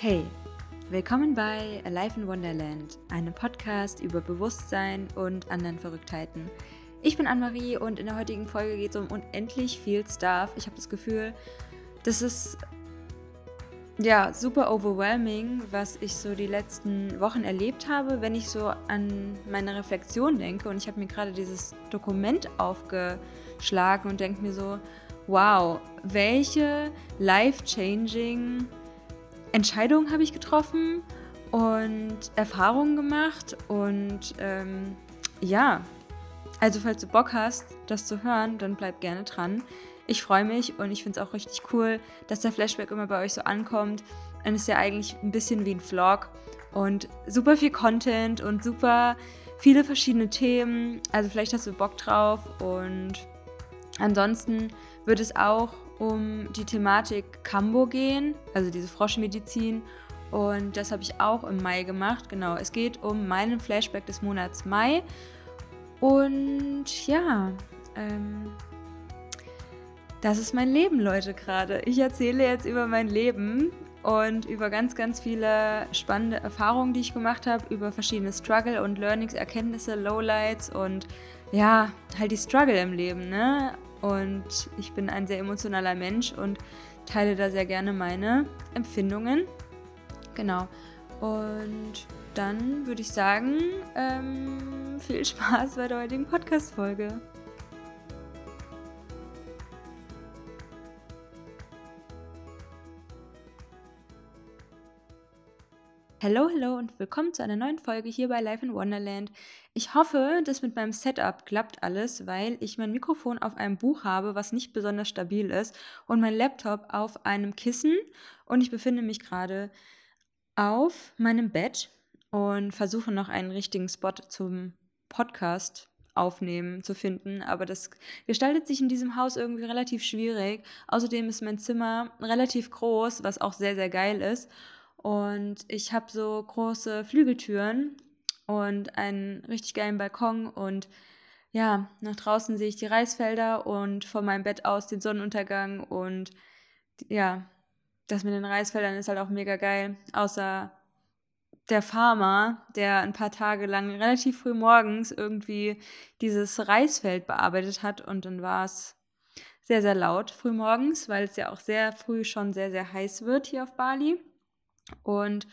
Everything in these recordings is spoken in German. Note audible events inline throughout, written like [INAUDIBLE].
Hey, willkommen bei Alive in Wonderland, einem Podcast über Bewusstsein und anderen Verrücktheiten. Ich bin Anne-Marie und in der heutigen Folge geht es um unendlich viel Stuff. Ich habe das Gefühl, das ist ja super overwhelming, was ich so die letzten Wochen erlebt habe, wenn ich so an meine Reflexion denke. Und ich habe mir gerade dieses Dokument aufgeschlagen und denke mir so, wow, welche life-changing Entscheidungen habe ich getroffen und Erfahrungen gemacht und ähm, ja, also falls du Bock hast, das zu hören, dann bleib gerne dran. Ich freue mich und ich finde es auch richtig cool, dass der Flashback immer bei euch so ankommt. Und es ist ja eigentlich ein bisschen wie ein Vlog und super viel Content und super viele verschiedene Themen. Also vielleicht hast du Bock drauf und ansonsten wird es auch um die Thematik Kambo gehen, also diese Froschmedizin. Und das habe ich auch im Mai gemacht. Genau, es geht um meinen Flashback des Monats Mai. Und ja, ähm, das ist mein Leben, Leute, gerade. Ich erzähle jetzt über mein Leben und über ganz, ganz viele spannende Erfahrungen, die ich gemacht habe, über verschiedene Struggle und Learnings, Erkenntnisse, Lowlights und ja, halt die Struggle im Leben, ne? Und ich bin ein sehr emotionaler Mensch und teile da sehr gerne meine Empfindungen. Genau. Und dann würde ich sagen, ähm, viel Spaß bei der heutigen Podcast-Folge. Hallo, hallo und willkommen zu einer neuen Folge hier bei Life in Wonderland. Ich hoffe, dass mit meinem Setup klappt alles, weil ich mein Mikrofon auf einem Buch habe, was nicht besonders stabil ist, und mein Laptop auf einem Kissen. Und ich befinde mich gerade auf meinem Bett und versuche noch einen richtigen Spot zum Podcast aufnehmen zu finden, aber das gestaltet sich in diesem Haus irgendwie relativ schwierig. Außerdem ist mein Zimmer relativ groß, was auch sehr, sehr geil ist. Und ich habe so große Flügeltüren und einen richtig geilen Balkon und ja, nach draußen sehe ich die Reisfelder und von meinem Bett aus den Sonnenuntergang und ja, das mit den Reisfeldern ist halt auch mega geil. Außer der Farmer, der ein paar Tage lang relativ früh morgens irgendwie dieses Reisfeld bearbeitet hat und dann war es sehr, sehr laut früh morgens, weil es ja auch sehr früh schon sehr, sehr heiß wird hier auf Bali. Und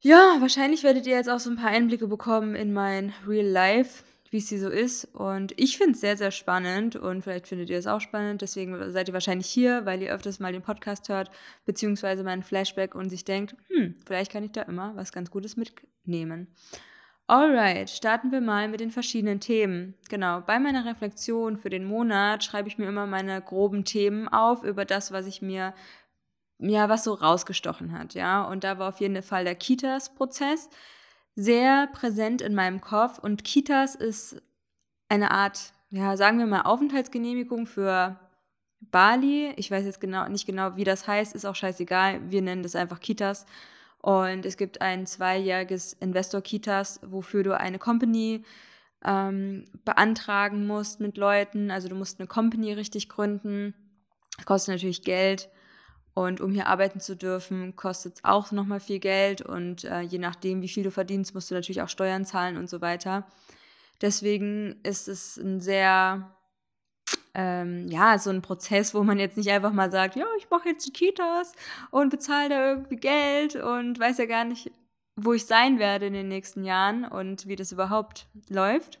ja, wahrscheinlich werdet ihr jetzt auch so ein paar Einblicke bekommen in mein Real Life, wie es hier so ist. Und ich finde es sehr, sehr spannend und vielleicht findet ihr es auch spannend. Deswegen seid ihr wahrscheinlich hier, weil ihr öfters mal den Podcast hört, beziehungsweise meinen Flashback und sich denkt, hm, vielleicht kann ich da immer was ganz Gutes mitnehmen. Alright, starten wir mal mit den verschiedenen Themen. Genau, bei meiner Reflexion für den Monat schreibe ich mir immer meine groben Themen auf über das, was ich mir ja, was so rausgestochen hat, ja. Und da war auf jeden Fall der Kitas-Prozess sehr präsent in meinem Kopf. Und Kitas ist eine Art, ja, sagen wir mal, Aufenthaltsgenehmigung für Bali. Ich weiß jetzt genau nicht genau, wie das heißt, ist auch scheißegal. Wir nennen das einfach Kitas. Und es gibt ein zweijähriges Investor-Kitas, wofür du eine Company ähm, beantragen musst mit Leuten. Also du musst eine Company richtig gründen. Das kostet natürlich Geld. Und um hier arbeiten zu dürfen, kostet es auch nochmal viel Geld. Und äh, je nachdem, wie viel du verdienst, musst du natürlich auch Steuern zahlen und so weiter. Deswegen ist es ein sehr, ähm, ja, so ein Prozess, wo man jetzt nicht einfach mal sagt, ja, ich mache jetzt die Kitas und bezahle da irgendwie Geld und weiß ja gar nicht, wo ich sein werde in den nächsten Jahren und wie das überhaupt läuft.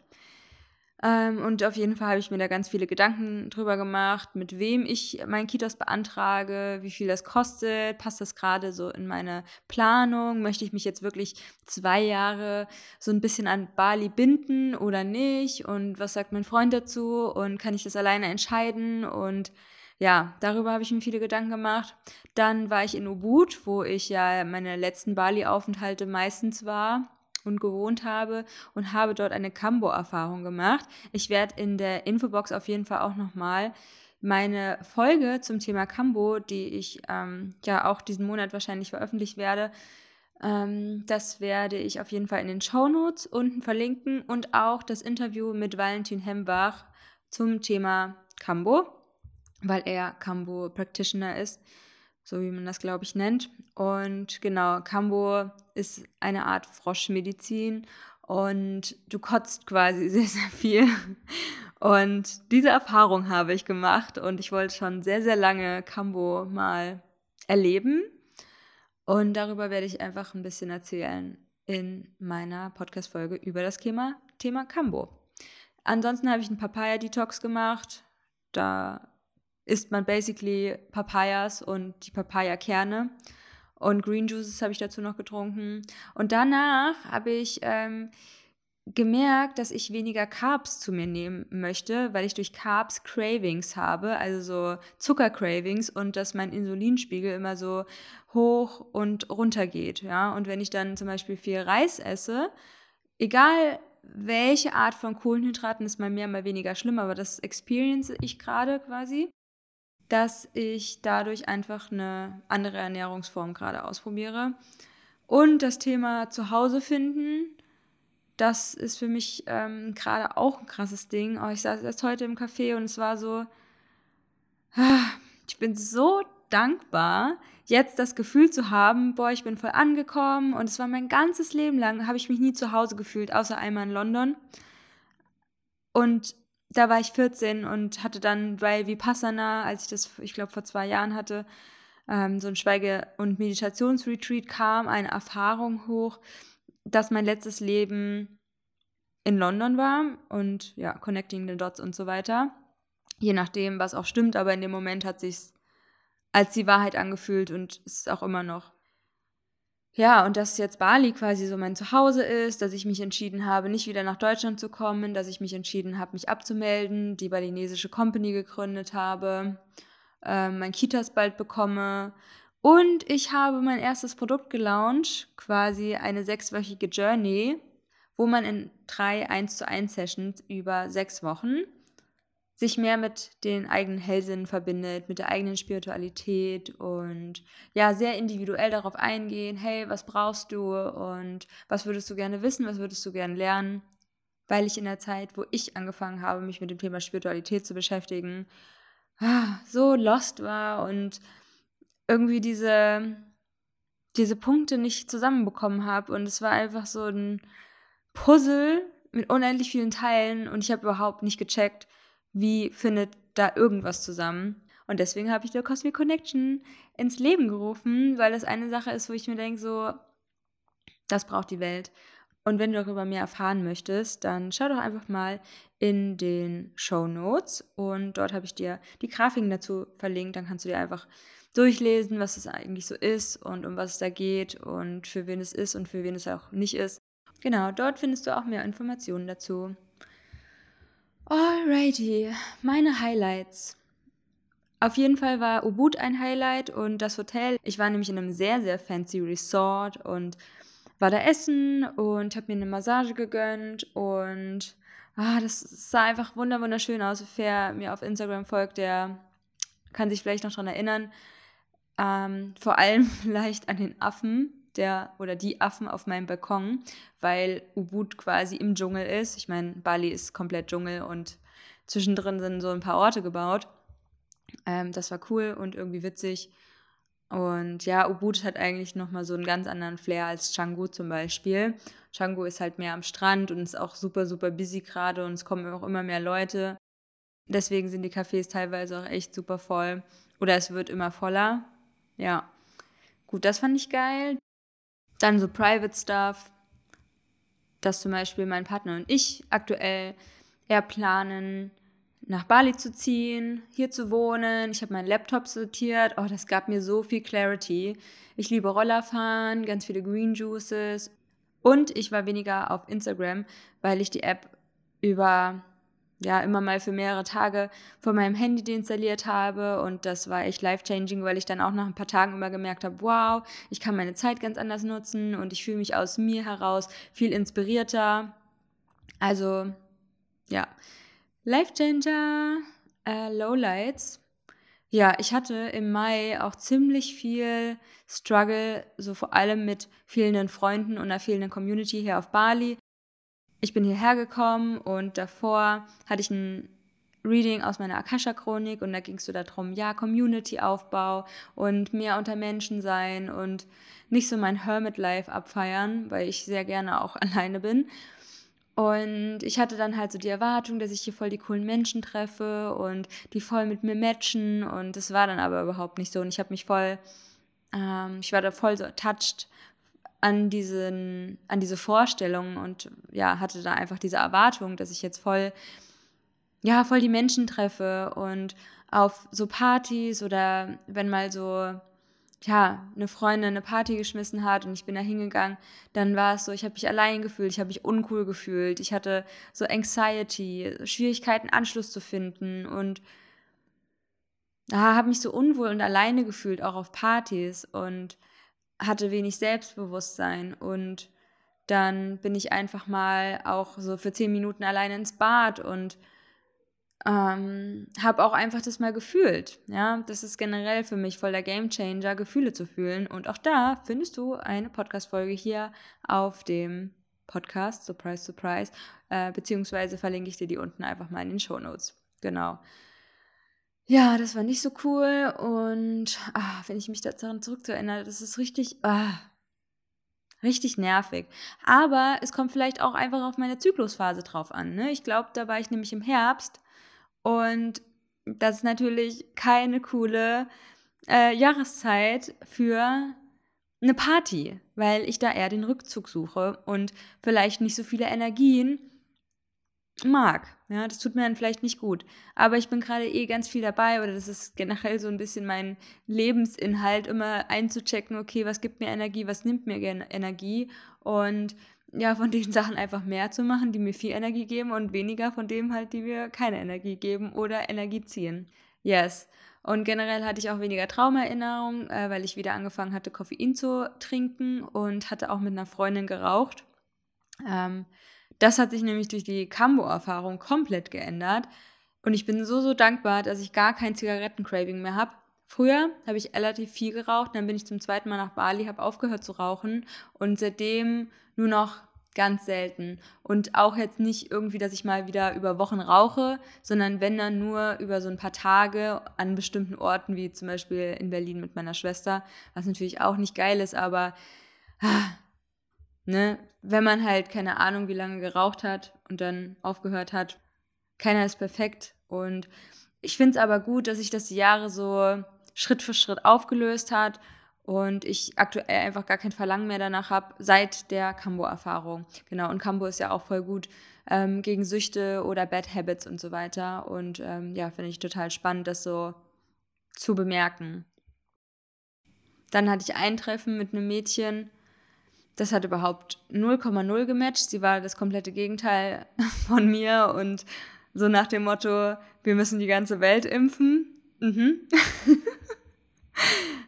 Ähm, und auf jeden Fall habe ich mir da ganz viele Gedanken drüber gemacht, mit wem ich mein Kitas beantrage, wie viel das kostet, passt das gerade so in meine Planung, möchte ich mich jetzt wirklich zwei Jahre so ein bisschen an Bali binden oder nicht? Und was sagt mein Freund dazu? Und kann ich das alleine entscheiden? Und ja, darüber habe ich mir viele Gedanken gemacht. Dann war ich in Ubud, wo ich ja meine letzten Bali-Aufenthalte meistens war und gewohnt habe und habe dort eine Cambo-Erfahrung gemacht. Ich werde in der Infobox auf jeden Fall auch nochmal meine Folge zum Thema Cambo, die ich ähm, ja auch diesen Monat wahrscheinlich veröffentlicht werde, ähm, das werde ich auf jeden Fall in den Show Notes unten verlinken und auch das Interview mit Valentin Hembach zum Thema Cambo, weil er Cambo Practitioner ist. So wie man das, glaube ich, nennt. Und genau, Kambo ist eine Art Froschmedizin und du kotzt quasi [LAUGHS] sehr, sehr viel. Und diese Erfahrung habe ich gemacht und ich wollte schon sehr, sehr lange Kambo mal erleben. Und darüber werde ich einfach ein bisschen erzählen in meiner Podcast-Folge über das Thema, Thema Kambo. Ansonsten habe ich einen Papaya-Detox gemacht. Da isst man basically Papayas und die Papaya-Kerne. Und Green Juices habe ich dazu noch getrunken. Und danach habe ich ähm, gemerkt, dass ich weniger Carbs zu mir nehmen möchte, weil ich durch Carbs Cravings habe, also so Zuckercravings und dass mein Insulinspiegel immer so hoch und runter geht. Ja? Und wenn ich dann zum Beispiel viel Reis esse, egal welche Art von Kohlenhydraten ist mal mehr, mal weniger schlimm, aber das experience ich gerade quasi dass ich dadurch einfach eine andere Ernährungsform gerade ausprobiere. Und das Thema Zuhause finden, das ist für mich ähm, gerade auch ein krasses Ding. Oh, ich saß erst heute im Café und es war so, ah, ich bin so dankbar, jetzt das Gefühl zu haben, boah, ich bin voll angekommen und es war mein ganzes Leben lang, habe ich mich nie zu Hause gefühlt, außer einmal in London. Und da war ich 14 und hatte dann bei Vipassana, als ich das, ich glaube, vor zwei Jahren hatte, ähm, so ein Schweige- und Meditationsretreat kam, eine Erfahrung hoch, dass mein letztes Leben in London war und ja, Connecting the Dots und so weiter. Je nachdem, was auch stimmt, aber in dem Moment hat sich als die Wahrheit angefühlt und ist auch immer noch. Ja, und dass jetzt Bali quasi so mein Zuhause ist, dass ich mich entschieden habe, nicht wieder nach Deutschland zu kommen, dass ich mich entschieden habe, mich abzumelden, die balinesische Company gegründet habe, äh, mein Kitas bald bekomme. Und ich habe mein erstes Produkt gelauncht, quasi eine sechswöchige Journey, wo man in drei 1 zu 1 Sessions über sechs Wochen sich mehr mit den eigenen Hellsinnen verbindet, mit der eigenen Spiritualität und ja, sehr individuell darauf eingehen, hey, was brauchst du und was würdest du gerne wissen, was würdest du gerne lernen, weil ich in der Zeit, wo ich angefangen habe, mich mit dem Thema Spiritualität zu beschäftigen, ah, so lost war und irgendwie diese, diese Punkte nicht zusammenbekommen habe. Und es war einfach so ein Puzzle mit unendlich vielen Teilen und ich habe überhaupt nicht gecheckt, wie findet da irgendwas zusammen. Und deswegen habe ich The Cosmic Connection ins Leben gerufen, weil das eine Sache ist, wo ich mir denke, so, das braucht die Welt. Und wenn du darüber mehr erfahren möchtest, dann schau doch einfach mal in den Show Notes und dort habe ich dir die Grafiken dazu verlinkt. Dann kannst du dir einfach durchlesen, was es eigentlich so ist und um was es da geht und für wen es ist und für wen es auch nicht ist. Genau, dort findest du auch mehr Informationen dazu. Alrighty, meine Highlights. Auf jeden Fall war Ubud ein Highlight und das Hotel. Ich war nämlich in einem sehr, sehr fancy Resort und war da essen und habe mir eine Massage gegönnt und ah, das sah einfach wunderschön aus. Wer mir auf Instagram folgt, der kann sich vielleicht noch daran erinnern. Ähm, vor allem [LAUGHS] vielleicht an den Affen, der oder die Affen auf meinem Balkon, weil Ubud quasi im Dschungel ist. Ich meine, Bali ist komplett Dschungel und zwischendrin sind so ein paar Orte gebaut. Ähm, das war cool und irgendwie witzig. Und ja, Ubud hat eigentlich nochmal so einen ganz anderen Flair als Canggu zum Beispiel. Canggu ist halt mehr am Strand und ist auch super, super busy gerade und es kommen auch immer mehr Leute. Deswegen sind die Cafés teilweise auch echt super voll. Oder es wird immer voller. Ja. Gut, das fand ich geil. Dann so Private Stuff, dass zum Beispiel mein Partner und ich aktuell eher planen, nach Bali zu ziehen, hier zu wohnen. Ich habe meinen Laptop sortiert. Oh, das gab mir so viel Clarity. Ich liebe Rollerfahren, ganz viele Green Juices. Und ich war weniger auf Instagram, weil ich die App über ja immer mal für mehrere Tage von meinem Handy deinstalliert habe und das war echt life-changing, weil ich dann auch nach ein paar Tagen immer gemerkt habe, wow, ich kann meine Zeit ganz anders nutzen und ich fühle mich aus mir heraus viel inspirierter. Also ja, Life-Changer, äh, Lowlights. Ja, ich hatte im Mai auch ziemlich viel Struggle, so vor allem mit fehlenden Freunden und einer fehlenden Community hier auf Bali ich bin hierher gekommen und davor hatte ich ein Reading aus meiner Akasha-Chronik und da ging es so darum, ja, Community-Aufbau und mehr unter Menschen sein und nicht so mein Hermit-Life abfeiern, weil ich sehr gerne auch [LAUGHS] alleine bin. Und ich hatte dann halt so die Erwartung, dass ich hier voll die coolen Menschen treffe und die voll mit mir matchen. Und das war dann aber überhaupt nicht so. Und ich habe mich voll, ähm, ich war da voll so attached an diesen, an diese Vorstellung und ja, hatte da einfach diese Erwartung, dass ich jetzt voll, ja, voll die Menschen treffe und auf so Partys oder wenn mal so ja, eine Freundin eine Party geschmissen hat und ich bin da hingegangen, dann war es so, ich habe mich allein gefühlt, ich habe mich uncool gefühlt, ich hatte so Anxiety, Schwierigkeiten, Anschluss zu finden und ah, habe mich so unwohl und alleine gefühlt, auch auf Partys und hatte wenig Selbstbewusstsein und dann bin ich einfach mal auch so für zehn Minuten alleine ins Bad und ähm, habe auch einfach das mal gefühlt. Ja, das ist generell für mich voll der Gamechanger, Gefühle zu fühlen. Und auch da findest du eine Podcast-Folge hier auf dem Podcast, Surprise, Surprise, äh, beziehungsweise verlinke ich dir die unten einfach mal in den Show Notes. Genau. Ja, das war nicht so cool und ah, wenn ich mich daran zurückerinnere, das ist richtig, ah, richtig nervig. Aber es kommt vielleicht auch einfach auf meine Zyklusphase drauf an. Ne? Ich glaube, da war ich nämlich im Herbst und das ist natürlich keine coole äh, Jahreszeit für eine Party, weil ich da eher den Rückzug suche und vielleicht nicht so viele Energien mag. Ja, das tut mir dann vielleicht nicht gut. Aber ich bin gerade eh ganz viel dabei oder das ist generell so ein bisschen mein Lebensinhalt, immer einzuchecken, okay, was gibt mir Energie, was nimmt mir Energie und ja, von [LAUGHS] den Sachen einfach mehr zu machen, die mir viel Energie geben und weniger von dem halt, die mir keine Energie geben oder Energie ziehen. Yes. Und generell hatte ich auch weniger Traumerinnerungen, äh, weil ich wieder angefangen hatte, Koffein zu trinken und hatte auch mit einer Freundin geraucht. Ähm, das hat sich nämlich durch die Cambo-Erfahrung komplett geändert. Und ich bin so, so dankbar, dass ich gar kein Zigarettencraving mehr habe. Früher habe ich relativ viel geraucht, dann bin ich zum zweiten Mal nach Bali, habe aufgehört zu rauchen und seitdem nur noch ganz selten. Und auch jetzt nicht irgendwie, dass ich mal wieder über Wochen rauche, sondern wenn dann nur über so ein paar Tage an bestimmten Orten, wie zum Beispiel in Berlin mit meiner Schwester, was natürlich auch nicht geil ist, aber ah, ne, wenn man halt keine Ahnung, wie lange geraucht hat und dann aufgehört hat, keiner ist perfekt. Und ich finde es aber gut, dass sich das die Jahre so Schritt für Schritt aufgelöst hat und ich aktuell einfach gar kein Verlangen mehr danach habe, seit der Cambo-Erfahrung. Genau, und Cambo ist ja auch voll gut ähm, gegen Süchte oder Bad Habits und so weiter. Und ähm, ja, finde ich total spannend, das so zu bemerken. Dann hatte ich ein Treffen mit einem Mädchen, das hat überhaupt 0,0 gematcht. Sie war das komplette Gegenteil [LAUGHS] von mir und so nach dem Motto, wir müssen die ganze Welt impfen. Mhm. [LAUGHS]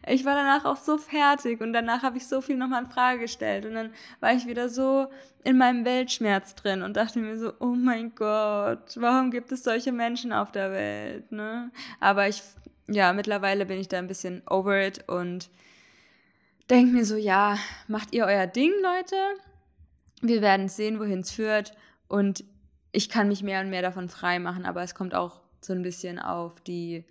ich war danach auch so fertig und danach habe ich so viel nochmal in Frage gestellt und dann war ich wieder so in meinem Weltschmerz drin und dachte mir so, oh mein Gott, warum gibt es solche Menschen auf der Welt, ne? Aber ich, ja, mittlerweile bin ich da ein bisschen over it und denke mir so, ja, macht ihr euer Ding, Leute? Wir werden sehen, wohin es führt und ich kann mich mehr und mehr davon frei machen, aber es kommt auch so ein bisschen auf die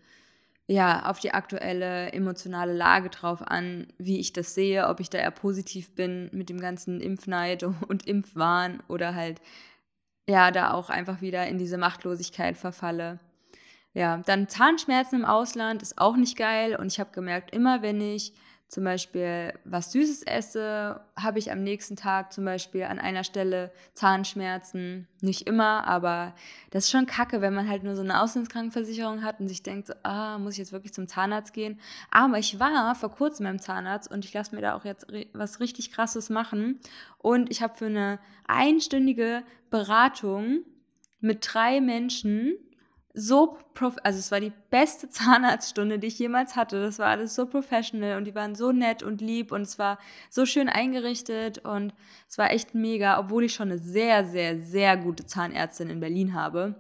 ja, auf die aktuelle emotionale Lage drauf an, wie ich das sehe, ob ich da eher positiv bin mit dem ganzen Impfneid [LAUGHS] und Impfwahn oder halt, ja, da auch einfach wieder in diese Machtlosigkeit verfalle. Ja, dann Zahnschmerzen im Ausland ist auch nicht geil und ich habe gemerkt, immer wenn ich zum Beispiel was Süßes esse, habe ich am nächsten Tag zum Beispiel an einer Stelle Zahnschmerzen. Nicht immer, aber das ist schon kacke, wenn man halt nur so eine Auslandskrankenversicherung hat und sich denkt, so, ah, muss ich jetzt wirklich zum Zahnarzt gehen? Aber ich war vor kurzem beim Zahnarzt und ich lasse mir da auch jetzt was richtig Krasses machen. Und ich habe für eine einstündige Beratung mit drei Menschen so, prof also es war die beste [LAUGHS] Zahnarztstunde, die ich jemals hatte. Das war alles so professional und die waren so nett und lieb und es war so schön eingerichtet und es war echt mega, obwohl ich schon eine sehr, sehr, sehr gute Zahnärztin in Berlin habe.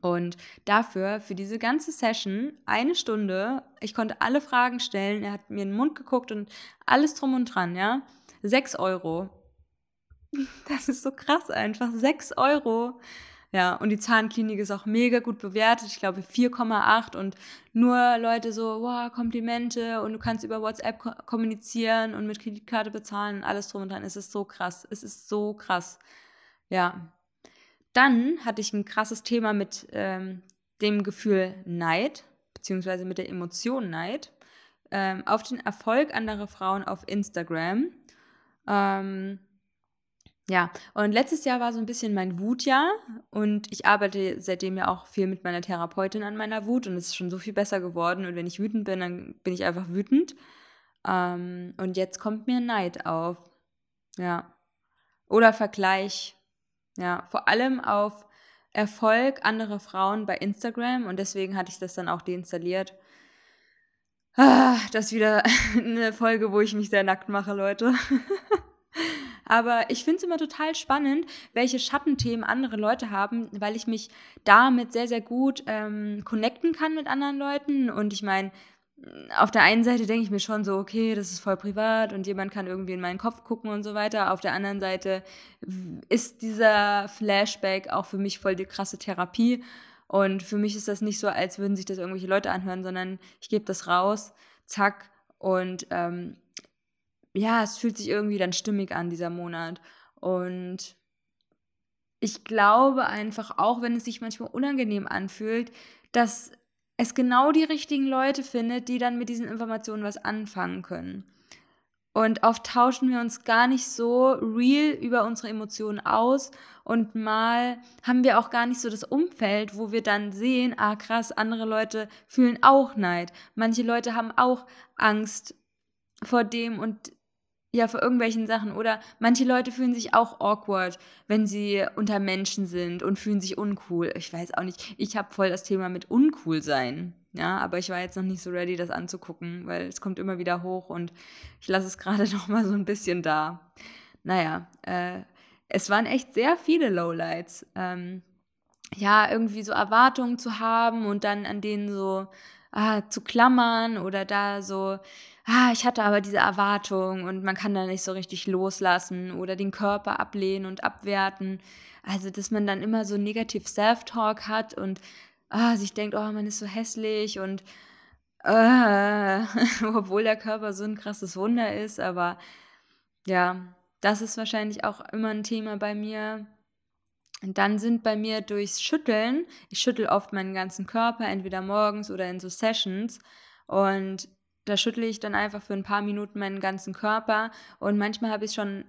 Und dafür, für diese ganze Session, eine Stunde, ich konnte alle Fragen stellen, er hat mir in den Mund geguckt und alles drum und dran, ja. Sechs Euro. [LAUGHS] Das ist so krass einfach. Sechs Euro Ja, und die Zahnklinik ist auch mega gut bewertet. Ich glaube 4,8 und nur Leute so, wow, Komplimente und du kannst über WhatsApp ko kommunizieren und mit Kreditkarte bezahlen und alles drum und dran. Es ist so krass. Es ist so krass. Ja. Dann hatte ich ein krasses Thema mit ähm, dem Gefühl Neid, beziehungsweise mit der Emotion Neid, ähm, auf den Erfolg anderer Frauen auf Instagram. Ähm, ja, und letztes Jahr war so ein bisschen mein Wutjahr und ich arbeite seitdem ja auch viel mit meiner Therapeutin an meiner Wut und es ist schon so viel besser geworden und wenn ich wütend bin, dann bin ich einfach wütend. Ähm, und jetzt kommt mir Neid auf. Ja. Oder Vergleich. Ja, vor allem auf Erfolg anderer Frauen bei Instagram und deswegen hatte ich das dann auch deinstalliert. Ah, das ist wieder [LAUGHS] eine Folge, wo ich mich sehr nackt mache, Leute. [LAUGHS] Aber ich finde es immer total spannend, welche Schattenthemen andere Leute haben, weil ich mich damit sehr, sehr gut ähm, connecten kann mit anderen Leuten. Und ich meine, auf der einen Seite denke ich mir schon so, okay, das ist voll privat und jemand kann irgendwie in meinen Kopf gucken und so weiter. Auf der anderen Seite ist dieser Flashback auch für mich voll die krasse Therapie. Und für mich ist das nicht so, als würden sich das irgendwelche Leute anhören, sondern ich gebe das raus, zack, und ähm, ja, es fühlt sich irgendwie dann stimmig an, dieser Monat. Und ich glaube einfach, auch wenn es sich manchmal unangenehm anfühlt, dass es genau die richtigen Leute findet, die dann mit diesen Informationen was anfangen können. Und oft tauschen wir uns gar nicht so real über unsere Emotionen aus und mal haben wir auch gar nicht so das Umfeld, wo wir dann sehen, ah krass, andere Leute fühlen auch Neid. Manche Leute haben auch Angst vor dem und ja, vor irgendwelchen Sachen. Oder manche Leute fühlen sich auch awkward, wenn sie unter Menschen sind und fühlen sich uncool. Ich weiß auch nicht. Ich habe voll das Thema mit uncool sein. Ja, aber ich war jetzt noch nicht so ready, das anzugucken, weil es kommt immer wieder hoch und ich lasse es [LAUGHS] gerade noch mal so ein bisschen da. Naja, äh, es waren echt sehr viele Lowlights. Ähm, ja, irgendwie so Erwartungen zu haben und dann an denen so ah, zu klammern oder da so ah, ich hatte aber diese Erwartung und man kann da nicht so richtig loslassen oder den Körper ablehnen und abwerten. Also, dass man dann immer so negativ Self-Talk hat und ah, sich denkt, oh, man ist so hässlich und äh, [LAUGHS] obwohl der Körper so ein krasses Wunder ist, aber ja, das ist wahrscheinlich auch immer ein Thema bei mir. Und dann sind bei mir durchs Schütteln, ich schüttel oft meinen ganzen Körper, entweder morgens oder in so Sessions. Und da schüttle ich dann einfach für ein paar Minuten meinen ganzen Körper und manchmal habe ich schon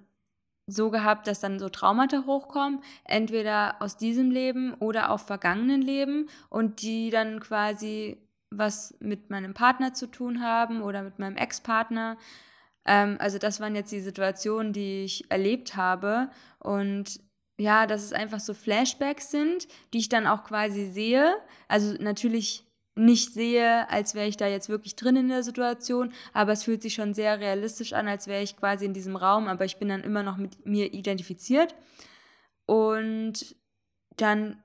so gehabt, dass dann so Traumata hochkommen, entweder aus diesem Leben oder auf vergangenen Leben und die dann quasi was mit meinem Partner zu tun haben oder mit meinem Ex-Partner. Ähm, also das waren jetzt die Situationen, die ich erlebt habe und ja, dass es einfach so Flashbacks sind, die ich dann auch quasi sehe. Also natürlich nicht sehe, als wäre ich da jetzt wirklich drin in der Situation, aber es fühlt sich schon sehr realistisch an, als wäre ich quasi in diesem Raum, aber ich bin dann immer noch mit mir identifiziert. Und dann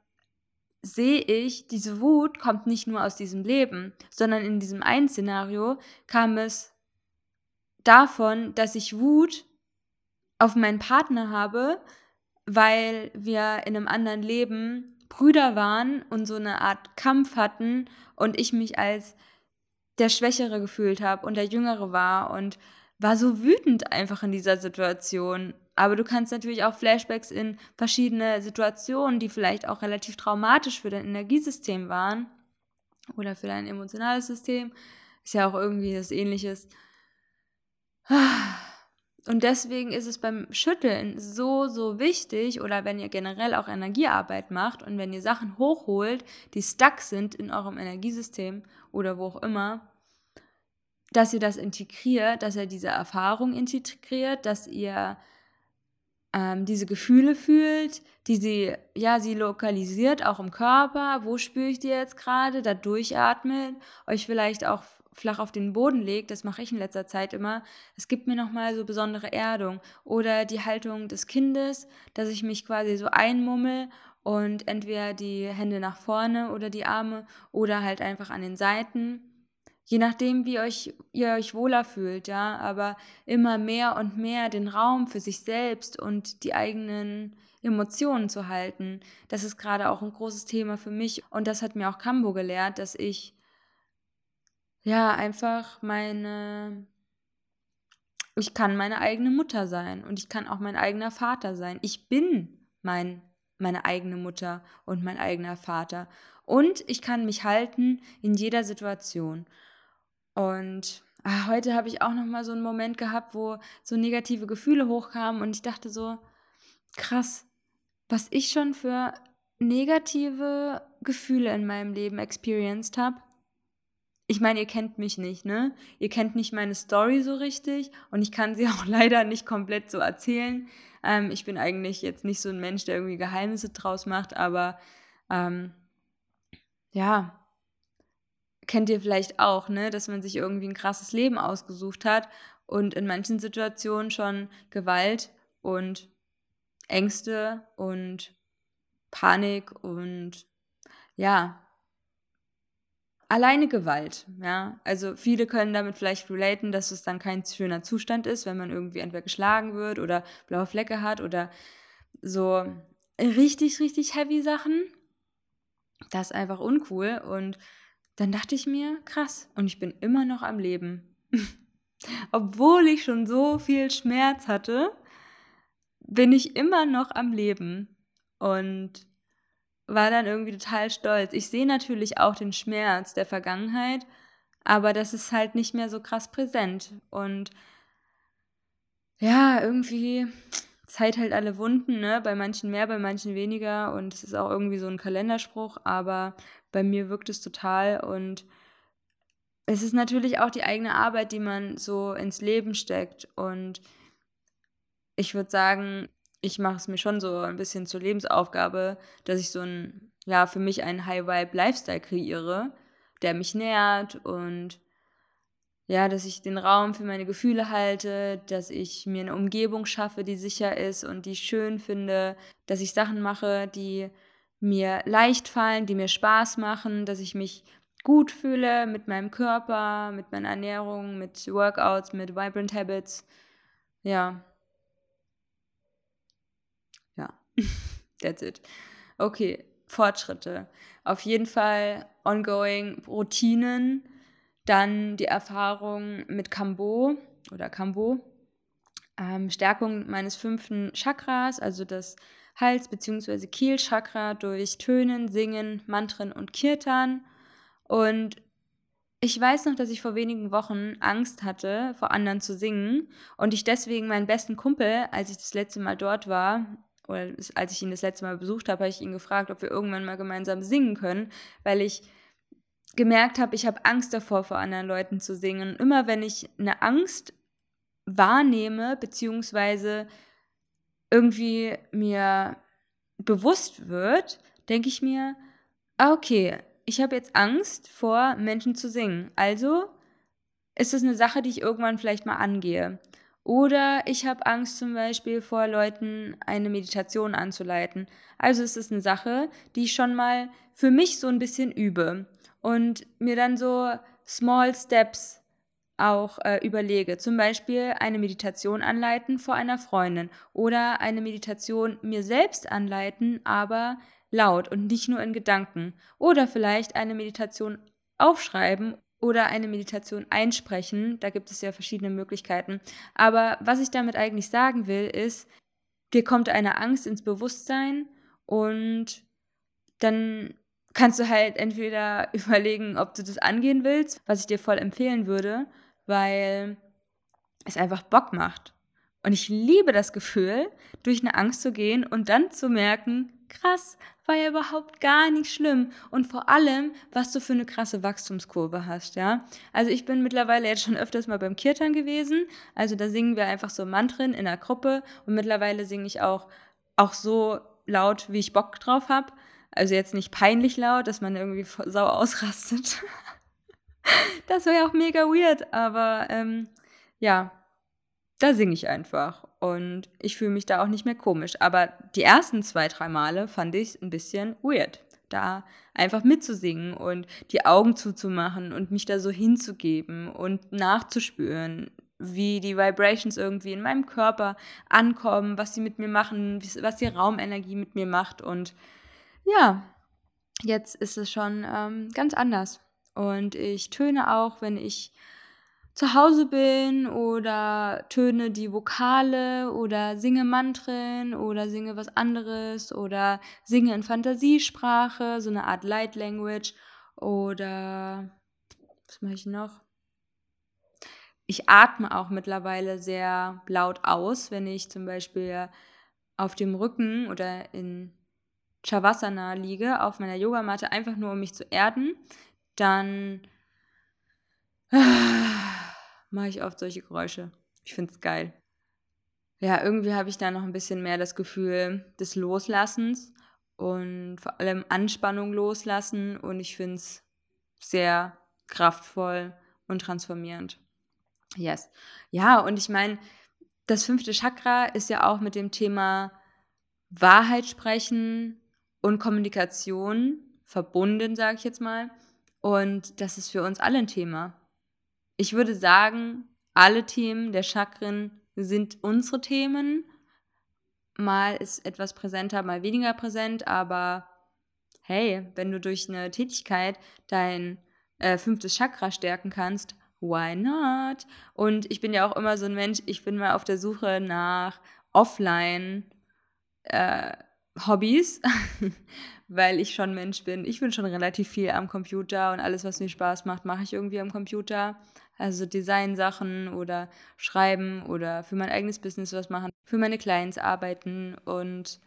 sehe ich, diese Wut kommt nicht nur aus diesem Leben, sondern in diesem einen Szenario kam es davon, dass ich Wut auf meinen Partner habe, weil wir in einem anderen Leben Brüder waren und so eine Art Kampf hatten und ich mich als der Schwächere gefühlt habe und der Jüngere war und war so wütend einfach in dieser Situation. Aber du kannst natürlich auch Flashbacks in verschiedene Situationen, die vielleicht auch relativ traumatisch für dein Energiesystem waren oder für dein emotionales System, ist ja auch irgendwie das Ähnliches. Und deswegen ist es beim Schütteln so, so wichtig, oder wenn ihr generell auch Energiearbeit macht und wenn ihr Sachen hochholt, die stuck sind in eurem Energiesystem oder wo auch immer, dass ihr das integriert, dass ihr diese Erfahrung integriert, dass ihr ähm, diese Gefühle fühlt, die sie, ja, sie lokalisiert, auch im Körper, wo spüre ich die jetzt gerade, da durchatmet, euch vielleicht auch flach auf den Boden legt, das mache ich in letzter Zeit immer, es gibt mir nochmal so besondere Erdung. Oder die Haltung des Kindes, dass ich mich quasi so einmummel und entweder die Hände nach vorne oder die Arme oder halt einfach an den Seiten je nachdem, wie euch, ihr euch wohler fühlt, ja, aber immer mehr und mehr den Raum für sich selbst und die eigenen Emotionen zu halten. Das ist gerade auch ein großes Thema für mich und das hat mir auch Kambo gelehrt, dass ich ja einfach meine ich kann meine eigene Mutter sein und ich kann auch mein eigener Vater sein. Ich bin mein meine eigene Mutter und mein eigener Vater und ich kann mich halten in jeder Situation. Und ah, heute habe ich auch noch mal so einen Moment gehabt, wo so negative Gefühle hochkamen und ich dachte so, krass, was ich schon für negative Gefühle in meinem Leben experienced habe. Ich meine, ihr kennt mich nicht, ne? Ihr kennt nicht meine Story so richtig und ich kann sie [LAUGHS] auch leider nicht komplett so erzählen. Ähm, ich bin eigentlich jetzt nicht so ein Mensch, der irgendwie Geheimnisse draus macht, aber ähm, ja, kennt ihr vielleicht auch, ne, dass man sich irgendwie ein krasses Leben ausgesucht hat und in manchen Situationen schon Gewalt und Ängste und Panik und ja, alleine Gewalt, ja. Also viele können damit vielleicht relaten, dass es dann kein schöner Zustand ist, wenn man irgendwie entweder geschlagen wird oder blaue Flecke hat oder so richtig, richtig heavy Sachen. Das ist einfach uncool und dann dachte ich mir, krass, und ich bin immer noch am Leben. [LAUGHS] Obwohl ich schon so viel Schmerz hatte, bin ich immer noch am Leben und war dann irgendwie total stolz. Ich sehe natürlich auch den Schmerz der Vergangenheit, aber das ist halt nicht mehr so krass präsent. Und ja, irgendwie Zeit halt alle Wunden, ne? Bei manchen mehr, bei manchen weniger. Und es ist auch irgendwie so ein Kalenderspruch, aber bei mir wirkt es total und es ist natürlich auch die eigene Arbeit, die man so ins Leben steckt. Und ich würde sagen, ich mache es mir schon so ein bisschen zur Lebensaufgabe, dass ich so ein, ja, für mich einen High-Vibe-Lifestyle kreiere, der mich nährt und ja, dass ich den Raum für meine Gefühle halte, dass ich mir eine Umgebung schaffe, die sicher ist und die ich schön finde, dass ich Sachen mache, die mir leicht fallen, die mir Spaß machen, dass ich mich gut fühle mit meinem Körper, mit meiner Ernährung, mit Workouts, mit Vibrant Habits. Ja. Ja, [LAUGHS] that's it. Okay, Fortschritte. Auf jeden Fall ongoing Routinen, dann die Erfahrung mit Kambo oder Kambo, ähm, Stärkung meines fünften Chakras, also das Hals- bzw. Kehlchakra durch Tönen, Singen, Mantren und Kirtan. Und ich weiß noch, dass ich vor wenigen Wochen Angst hatte, vor anderen zu singen und ich deswegen meinen besten Kumpel, als ich das letzte Mal dort war, oder als ich ihn das letzte Mal besucht habe, habe ich ihn gefragt, ob wir irgendwann mal gemeinsam singen können, weil ich gemerkt habe, ich habe Angst davor, vor anderen Leuten zu singen. Und immer wenn ich eine Angst wahrnehme, beziehungsweise irgendwie mir bewusst wird, denke ich mir, ah, okay, ich habe jetzt Angst vor Menschen zu singen. Also ist es eine Sache, die ich irgendwann vielleicht mal angehe. Oder ich habe Angst zum Beispiel vor Leuten eine Meditation anzuleiten. Also ist es eine Sache, die ich schon mal für mich so ein bisschen übe und mir dann so Small Steps auch äh, überlege. Zum Beispiel eine Meditation anleiten vor einer Freundin oder eine Meditation mir selbst anleiten, aber laut und nicht nur in Gedanken. Oder vielleicht eine Meditation aufschreiben oder eine Meditation einsprechen. Da gibt es ja verschiedene Möglichkeiten. Aber was ich damit eigentlich sagen will, ist, dir kommt eine Angst ins Bewusstsein und dann kannst du halt entweder [LAUGHS] überlegen, ob du das angehen willst, was ich dir voll empfehlen würde, weil es einfach Bock macht. Und ich liebe das Gefühl, durch eine Angst zu gehen und dann zu merken, krass, war ja überhaupt gar nicht schlimm. Und vor allem, was du für eine krasse Wachstumskurve hast, ja. Also ich bin mittlerweile jetzt schon öfters mal beim Kirtan gewesen. Also da singen wir einfach so Mantren in der Gruppe und mittlerweile singe ich auch, auch so laut, wie ich Bock drauf habe. Also jetzt nicht peinlich laut, dass man irgendwie sau ausrastet. [LAUGHS] das wäre ja auch mega weird, aber ähm, ja, da singe ich einfach. Und ich fühle mich da auch nicht mehr komisch. Aber die ersten zwei, drei Male fand ich es ein bisschen weird. da einfach mitzusingen und die Augen zuzumachen und mich da so hinzugeben und nachzuspüren, wie die Vibrations irgendwie in meinem Körper ankommen, was sie mit mir machen, was die Raumenergie mit mir macht. Und ja, jetzt ist es schon ähm, ganz anders. Und ich töne auch, wenn ich zu Hause bin oder töne die Vokale oder singe Mantren oder singe was anderes oder singe in Fantasiesprache, so eine Art Light Language oder was mache ich noch? Ich atme auch mittlerweile sehr laut aus, wenn ich zum Beispiel auf dem Rücken oder in Shavasana liege, auf meiner Yogamatte, einfach nur um mich zu erden, dann [SIGHS] mache ich oft solche Geräusche. Ich finde es geil. Ja, irgendwie habe ich da noch ein bisschen mehr das Gefühl des Loslassens und vor allem Anspannung loslassen und ich finde es sehr kraftvoll und transformierend. Yes. Ja, und ich meine, das fünfte Chakra ist ja auch mit dem Thema Wahrheit sprechen und Kommunikation verbunden, sage ich jetzt mal. Und das ist für uns alle ein Thema. Ich würde sagen, alle Themen der Chakren sind unsere Themen. Mal ist etwas präsenter, mal weniger präsent, aber hey, wenn du durch eine Tätigkeit dein äh, fünftes Chakra stärken kannst, why not? Und ich bin ja auch immer so ein Mensch, ich bin mal auf der Suche nach offline äh, Hobbys, [LAUGHS] weil ich schon Mensch bin. Ich bin schon relativ viel am Computer und alles, was mir Spaß macht, mache ich irgendwie am Computer. Also Design-Sachen oder schreiben oder für mein eigenes Business was machen, für meine Clients arbeiten und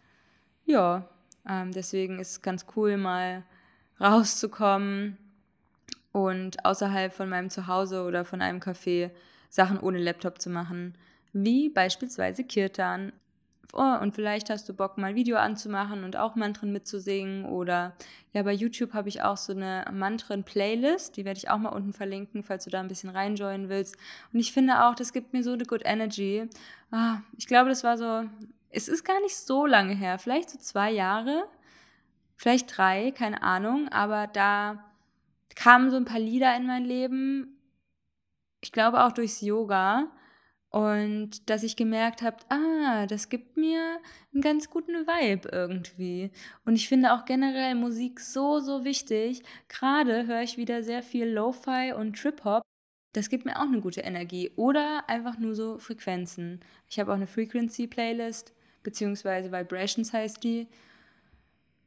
ja, ähm, deswegen ist es ganz cool, mal rauszukommen und außerhalb von meinem Zuhause oder von einem Café Sachen ohne Laptop zu machen, wie beispielsweise Kirtan oh, und vielleicht hast du Bock, mal ein Video anzumachen und auch Mantren mitzusingen. Oder ja, bei YouTube habe ich auch so eine Mantren-Playlist, die werde ich auch mal unten verlinken, falls du da ein bisschen reinjoinen willst. Und ich finde auch, das gibt mir so eine Good Energy. Ah, ich glaube, das war so, es ist gar nicht so lange her, vielleicht so zwei Jahre, vielleicht drei, keine Ahnung, aber da kamen so ein paar Lieder in mein Leben. Ich glaube auch durchs Yoga und dass ich gemerkt habe, ah, das gibt mir einen ganz guten Vibe irgendwie. Und ich finde auch generell Musik so, so wichtig. Gerade höre ich wieder sehr viel Lo-Fi und Trip-Hop. Das gibt mir auch eine gute Energie. Oder einfach nur so Frequenzen. Ich habe auch eine Frequency-Playlist, beziehungsweise Vibrations heißt die.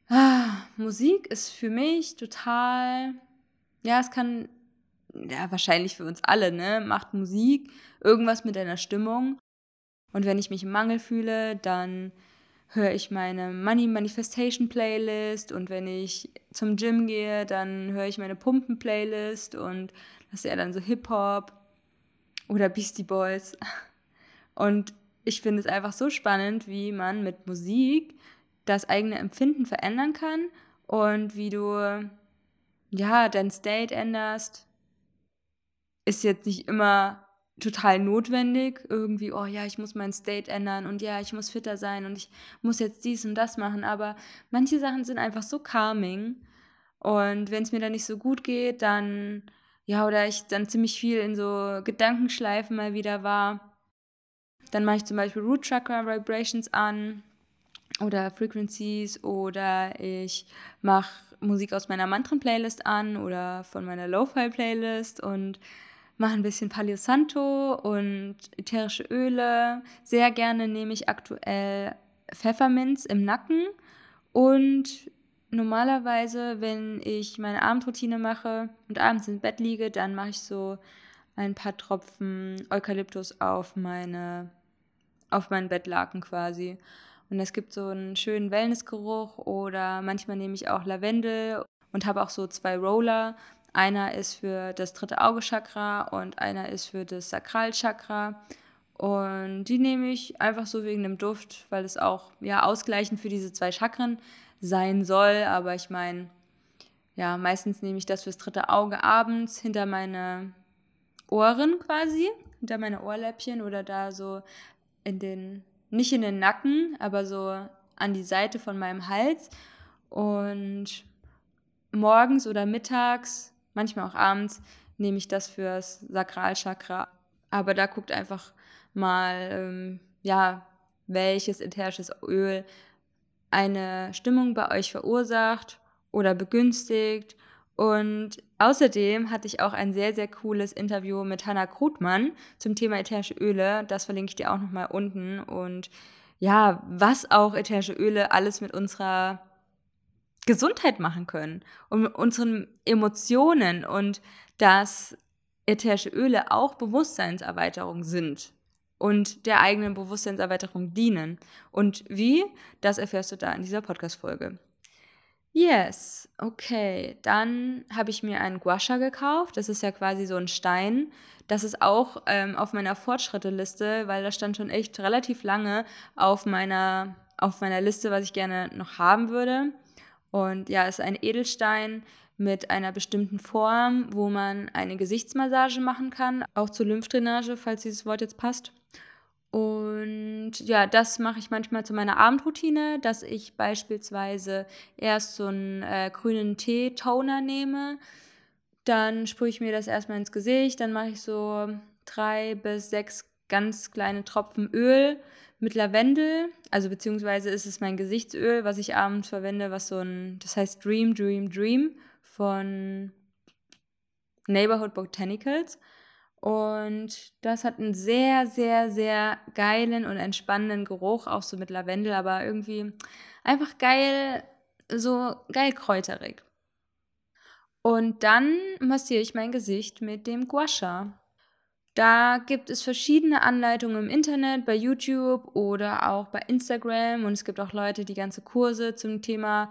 Ah, Musik ist für mich total, ja, es kann ja, wahrscheinlich für uns alle, ne, macht Musik irgendwas mit deiner Stimmung. Und wenn ich mich im Mangel fühle, dann höre ich meine Money Manifestation Playlist und wenn ich zum Gym gehe, dann höre ich meine Pumpen Playlist und das ist ja dann so Hip Hop oder Beastie Boys. [LAUGHS] Und ich finde es einfach so spannend, wie man mit Musik das eigene Empfinden verändern kann und wie du ja dein State änderst, ist jetzt nicht immer total notwendig. Irgendwie, oh ja, ich muss mein State ändern und ja, ich muss fitter sein und ich muss jetzt dies und das machen. Aber manche Sachen sind einfach so calming. Und wenn es mir dann nicht so gut geht, dann, ja, oder ich dann ziemlich viel in so Gedankenschleifen mal wieder war, dann mache ich zum Beispiel Root Chakra Vibrations an oder Frequencies oder ich mache Musik aus meiner Mantren-Playlist an oder von meiner Lo-Fi-Playlist und mache ein bisschen Palo Santo und ätherische Öle. Sehr gerne nehme ich aktuell Pfefferminz im Nacken und normalerweise, wenn ich meine Abendroutine mache und abends ins Bett liege, dann mache ich so ein paar Tropfen Eukalyptus auf meine auf meinen Bettlaken quasi. Und es gibt so einen schönen Wellnessgeruch oder manchmal nehme ich auch Lavendel und habe auch so zwei Roller, einer ist für das dritte Auge-Chakra und einer ist für das Sakralchakra. Und die nehme ich einfach so wegen dem Duft, weil es auch ja ausgleichend für diese zwei Chakren sein soll. Aber ich meine, ja, meistens nehme ich das fürs dritte Auge abends hinter meine Ohren quasi, hinter meine Ohrläppchen oder da so in den, nicht in den Nacken, aber so an die Seite von meinem Hals. Und morgens oder mittags, manchmal auch abends, nehme ich das fürs Sakralchakra. Aber da guckt einfach mal, ähm, ja, welches ätherisches Öl eine Stimmung bei euch verursacht oder begünstigt. Und außerdem hatte ich auch ein sehr, sehr cooles Interview mit Hannah Krutmann zum Thema ätherische Öle. Das verlinke ich dir auch nochmal unten. Und ja, was auch ätherische Öle alles mit unserer Gesundheit machen können und unseren Emotionen und dass ätherische Öle auch Bewusstseinserweiterung sind und der eigenen Bewusstseinserweiterung dienen. Und wie, das erfährst du da in dieser Podcast-Folge. Yes, okay. Dann habe ich mir einen Guasha gekauft. Das ist ja quasi so ein Stein. Das ist auch ähm, auf meiner Fortschritteliste, weil das stand schon echt relativ lange auf meiner, auf meiner Liste, was ich gerne noch haben würde. Und ja, es ist ein Edelstein mit einer bestimmten Form, wo man eine Gesichtsmassage machen kann, auch zur Lymphdrainage, falls dieses Wort jetzt passt. Und ja, das mache ich manchmal zu meiner Abendroutine, dass ich beispielsweise erst so einen äh, grünen Tee-Toner nehme, dann sprühe ich mir das erstmal ins Gesicht, dann mache ich so drei bis sechs ganz kleine Tropfen Öl mit Lavendel, also beziehungsweise ist es mein Gesichtsöl, was ich abends verwende, was so ein, das heißt Dream, Dream, Dream von Neighborhood Botanicals. Und das hat einen sehr, sehr, sehr geilen und entspannenden Geruch, auch so mit Lavendel, aber irgendwie einfach geil, so geil kräuterig. Und dann massiere ich mein Gesicht mit dem Guasha. Da gibt es verschiedene Anleitungen im Internet, bei YouTube oder auch bei Instagram. Und es gibt auch Leute, die ganze Kurse zum Thema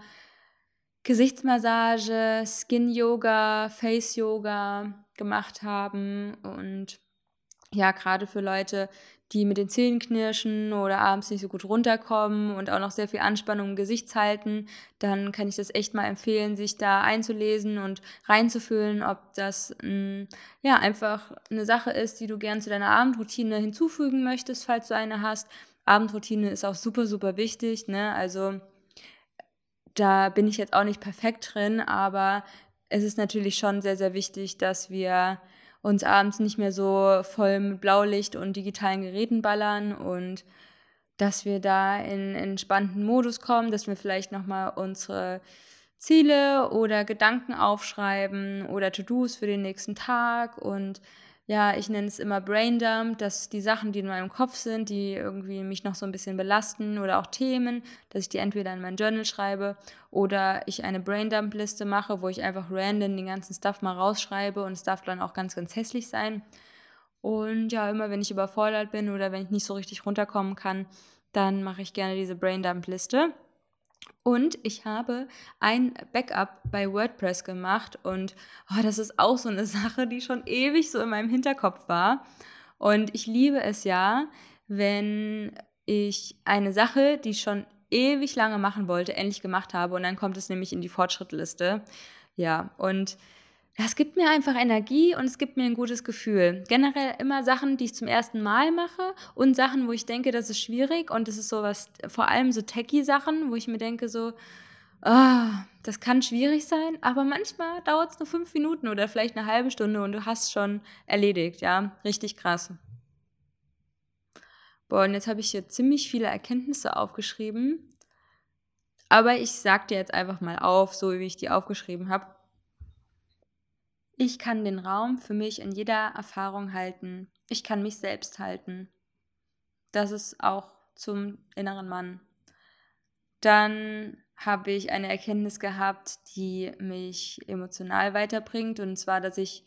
Gesichtsmassage, Skin Yoga, Face Yoga gemacht haben. Und ja, gerade für Leute, die mit den Zähnen knirschen oder abends nicht so gut runterkommen und auch noch sehr viel Anspannung im Gesicht halten, dann kann ich das echt mal empfehlen, sich da einzulesen und reinzufühlen, ob das mh, mm, ja einfach eine Sache ist, die du gern zu deiner Abendroutine hinzufügen möchtest, falls du eine hast. Abendroutine ist auch super, super wichtig. Ne? Also da bin ich jetzt auch nicht perfekt drin, aber es ist natürlich schon sehr, sehr wichtig, dass wir uns abends nicht mehr so voll mit Blaulicht und digitalen Geräten ballern und dass wir da in entspannten Modus kommen, dass wir vielleicht nochmal unsere Ziele oder Gedanken aufschreiben oder To-Dos für den nächsten Tag und ja, ich nenne es immer Braindump, dass die Sachen, die in meinem Kopf sind, die irgendwie mich noch so ein bisschen belasten oder auch Themen, dass ich die entweder in mein Journal schreibe oder ich eine Braindump-Liste mache, wo ich einfach random den ganzen Stuff mal rausschreibe und es darf dann auch ganz, ganz hässlich sein. Und ja, immer wenn ich überfordert bin oder wenn ich nicht so richtig runterkommen kann, dann mache ich gerne diese Braindump-Liste. Und ich habe ein Backup bei WordPress gemacht und oh, das ist auch so eine [LAUGHS] Sache, die schon ewig so in meinem Hinterkopf war. Und ich liebe es ja, wenn ich eine Sache, die ich schon ewig lange machen wollte, endlich gemacht habe und dann kommt es nämlich in die Fortschrittliste. Ja, und das gibt mir einfach Energie und es gibt mir ein gutes Gefühl. Generell immer Sachen, die ich zum ersten Mal mache und Sachen, wo ich denke, das ist schwierig und das ist sowas, vor allem so techie-Sachen, wo ich mir denke so, oh, das kann schwierig sein, aber manchmal dauert es nur fünf Minuten oder vielleicht eine halbe Stunde und du hast schon erledigt, ja, richtig krass. Boah, und jetzt habe ich hier ziemlich viele Erkenntnisse aufgeschrieben, aber ich sag dir jetzt einfach mal auf, so wie ich die aufgeschrieben habe. Ich kann den Raum für mich in jeder Erfahrung halten. Ich kann mich selbst halten. Das ist auch zum inneren Mann. Dann habe ich eine Erkenntnis gehabt, die mich emotional weiterbringt, und zwar, dass ich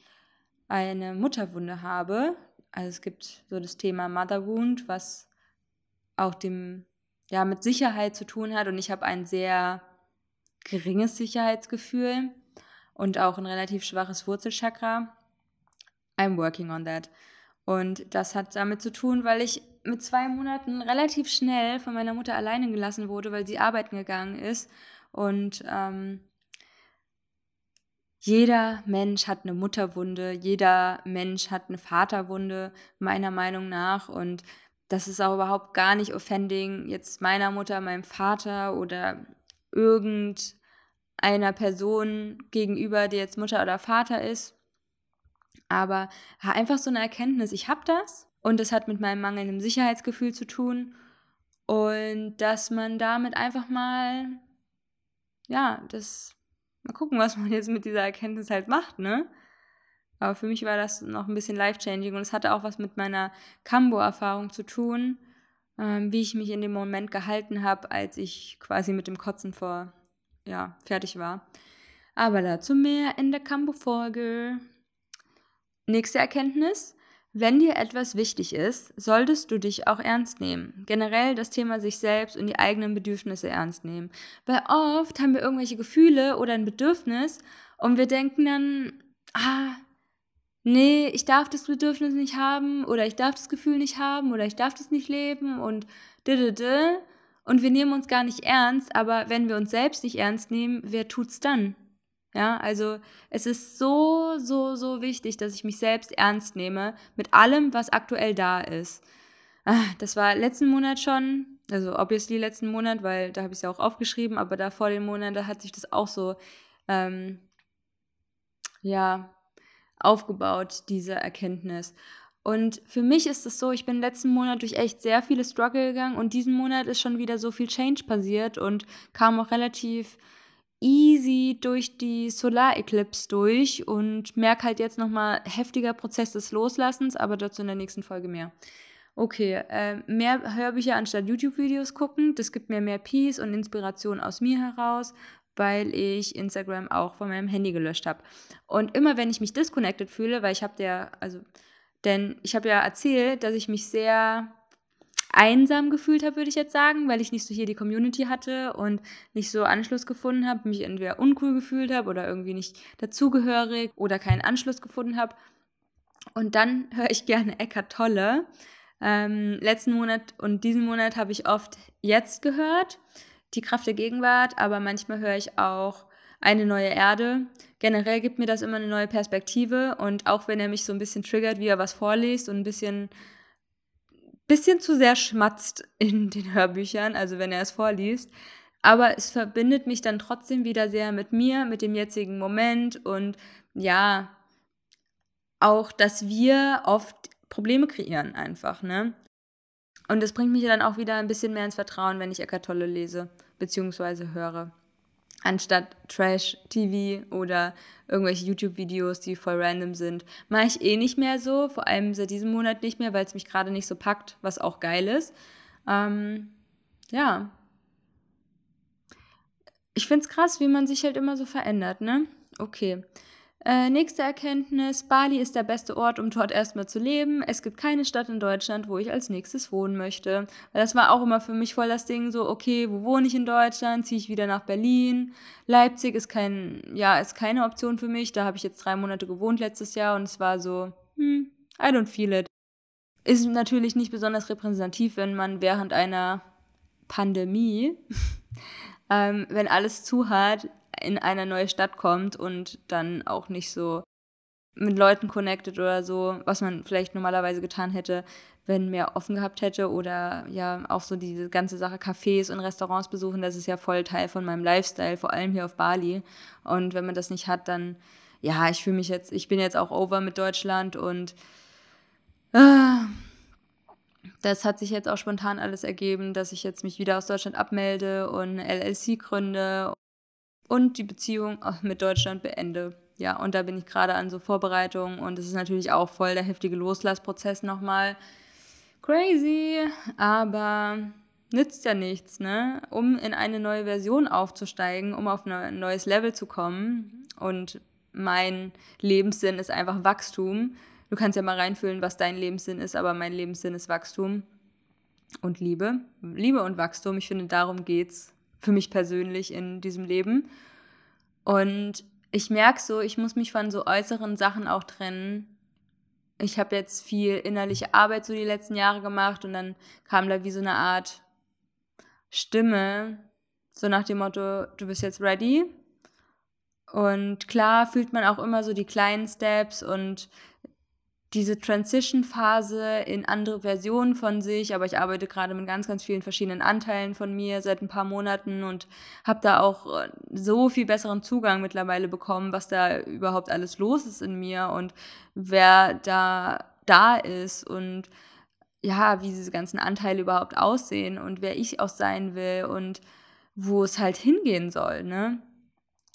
eine Mutterwunde habe. Also es gibt so das Thema Mother Wound, was auch dem ja mit Sicherheit zu tun hat und ich habe ein sehr geringes Sicherheitsgefühl und auch ein relativ schwaches Wurzelchakra. I'm working on that. Und das hat damit zu tun, weil ich mit zwei Monaten relativ schnell von meiner Mutter alleine gelassen wurde, weil sie arbeiten gegangen ist. Und ähm, jeder Mensch hat eine Mutterwunde, jeder Mensch hat eine Vaterwunde, meiner Meinung nach. Und das ist auch überhaupt gar nicht offending, jetzt meiner Mutter, meinem Vater oder irgend einer Person gegenüber, die jetzt Mutter oder Vater ist. Aber einfach so eine Erkenntnis, ich habe das und das hat mit meinem mangelnden Sicherheitsgefühl zu tun und dass man damit einfach mal, ja, das, mal gucken, was man jetzt mit dieser Erkenntnis halt macht, ne? Aber für mich war das noch ein bisschen life-changing und es hatte auch was mit meiner Cambo-Erfahrung zu tun, ähm, wie ich mich in dem Moment gehalten habe, als ich quasi mit dem Kotzen vor, ja, fertig war. Aber dazu mehr in der Cambo-Folge. Nächste Erkenntnis. Wenn dir etwas wichtig ist, solltest du dich auch ernst nehmen. Generell das Thema sich selbst und die eigenen Bedürfnisse ernst nehmen. Weil oft haben wir irgendwelche Gefühle oder ein Bedürfnis und wir denken dann, ah, nee, ich darf das Bedürfnis nicht haben oder ich darf das Gefühl nicht haben oder ich darf das nicht leben und d und wir nehmen uns gar nicht ernst, aber wenn wir uns selbst nicht ernst nehmen, wer tut's dann? Ja, also es ist so, so, so wichtig, dass ich mich selbst ernst nehme mit allem, was aktuell da ist. Ah, das war letzten Monat schon, also obviously letzten Monat, weil da habe ich es ja auch aufgeschrieben, aber da vor den Monaten, da hat sich das auch so, ähm, ja, aufgebaut, diese Erkenntnis. Und für mich ist es so, ich bin letzten Monat durch echt sehr viele Struggle gegangen und diesen Monat ist schon wieder so viel Change passiert und kam auch relativ easy durch die Solar Eclipse durch und merke halt jetzt nochmal heftiger Prozess des Loslassens, aber dazu in der nächsten Folge mehr. Okay, äh, mehr Hörbücher anstatt YouTube-Videos gucken, das gibt mir mehr Peace und Inspiration aus mir heraus weil ich Instagram auch von meinem Handy gelöscht habe. Und immer wenn ich mich disconnected fühle, weil ich habe der, also, denn ich habe ja erzählt, dass ich mich sehr einsam gefühlt habe, würde ich jetzt sagen, weil ich nicht so hier die Community hatte und nicht so Anschluss gefunden habe, mich entweder uncool gefühlt habe oder irgendwie nicht dazugehörig oder keinen Anschluss gefunden habe. Und dann [LAUGHS] höre ich gerne Eckart Tolle. Ähm, letzten Monat und diesen Monat habe ich oft jetzt gehört die Kraft der Gegenwart, aber manchmal höre ich auch eine neue Erde. Generell gibt mir das immer eine neue Perspektive und auch wenn er mich so ein bisschen triggert, wie er was vorliest und ein bisschen, bisschen zu sehr schmatzt in [LAUGHS] den Hörbüchern, also wenn er es vorliest. Aber es verbindet mich dann trotzdem wieder sehr mit mir, mit dem jetzigen Moment und ja, auch, dass wir oft Probleme kreieren einfach, ne? Und das bringt mich dann auch wieder ein bisschen mehr ins Vertrauen, wenn ich Eckart Tolle lese bzw. höre. Anstatt Trash-TV oder irgendwelche YouTube-Videos, die voll random sind. Mache ich eh nicht mehr so, vor allem seit diesem Monat nicht mehr, weil es mich gerade nicht so packt, was auch geil ist. Ähm, ja. Ich finde es krass, wie man sich halt immer so verändert, ne? Okay. Äh, nächste Erkenntnis, Bali ist der beste Ort, um dort erstmal zu leben. Es gibt keine Stadt in Deutschland, wo ich als nächstes wohnen möchte. Weil das war auch immer für mich voll das Ding, so, okay, wo wohne ich in Deutschland? Ziehe ich wieder nach Berlin? Leipzig ist kein, ja, ist keine Option für mich. Da habe ich jetzt drei Monate gewohnt letztes Jahr und es war so, hm, I don't feel it. Ist natürlich nicht besonders repräsentativ, wenn man während einer Pandemie, [LAUGHS] ähm, wenn alles zu hat, in eine neue Stadt kommt und dann auch nicht so mit Leuten connected oder so, was man vielleicht normalerweise getan hätte, wenn mehr offen gehabt hätte oder ja auch so diese ganze Sache Cafés und Restaurants besuchen, das ist ja voll Teil von meinem Lifestyle, vor allem hier auf Bali. Und wenn man das nicht hat, dann ja, ich fühle mich jetzt, ich bin jetzt auch over mit Deutschland und äh, das hat sich jetzt auch spontan alles ergeben, dass ich jetzt mich wieder aus Deutschland abmelde und LLC gründe und die Beziehung mit Deutschland beende. Ja, und da bin ich gerade an so Vorbereitungen und es ist natürlich auch voll der heftige Loslassprozess nochmal. Crazy, aber nützt ja nichts, ne? Um in eine neue Version aufzusteigen, um auf ein neues Level zu kommen. Und mein Lebenssinn ist einfach Wachstum. Du kannst ja mal reinfühlen, was dein Lebenssinn ist, aber mein Lebenssinn ist Wachstum und Liebe. Liebe und Wachstum, ich finde, darum geht's für mich persönlich in diesem Leben. Und ich merke so, ich muss mich von so äußeren Sachen auch trennen. Ich habe jetzt viel innerliche Arbeit so die letzten Jahre gemacht und dann kam da wie so eine Art Stimme, so nach dem Motto, du bist jetzt ready. Und klar fühlt man auch immer so die kleinen Steps und diese Transition-Phase in andere Versionen von sich, aber ich arbeite gerade mit ganz, ganz vielen verschiedenen Anteilen von mir seit ein paar Monaten und habe da auch äh, so viel besseren Zugang mittlerweile bekommen, was da überhaupt alles los ist in mir und wer da da ist und ja, wie diese ganzen Anteile überhaupt aussehen und wer ich auch sein will und wo es halt hingehen soll, ne?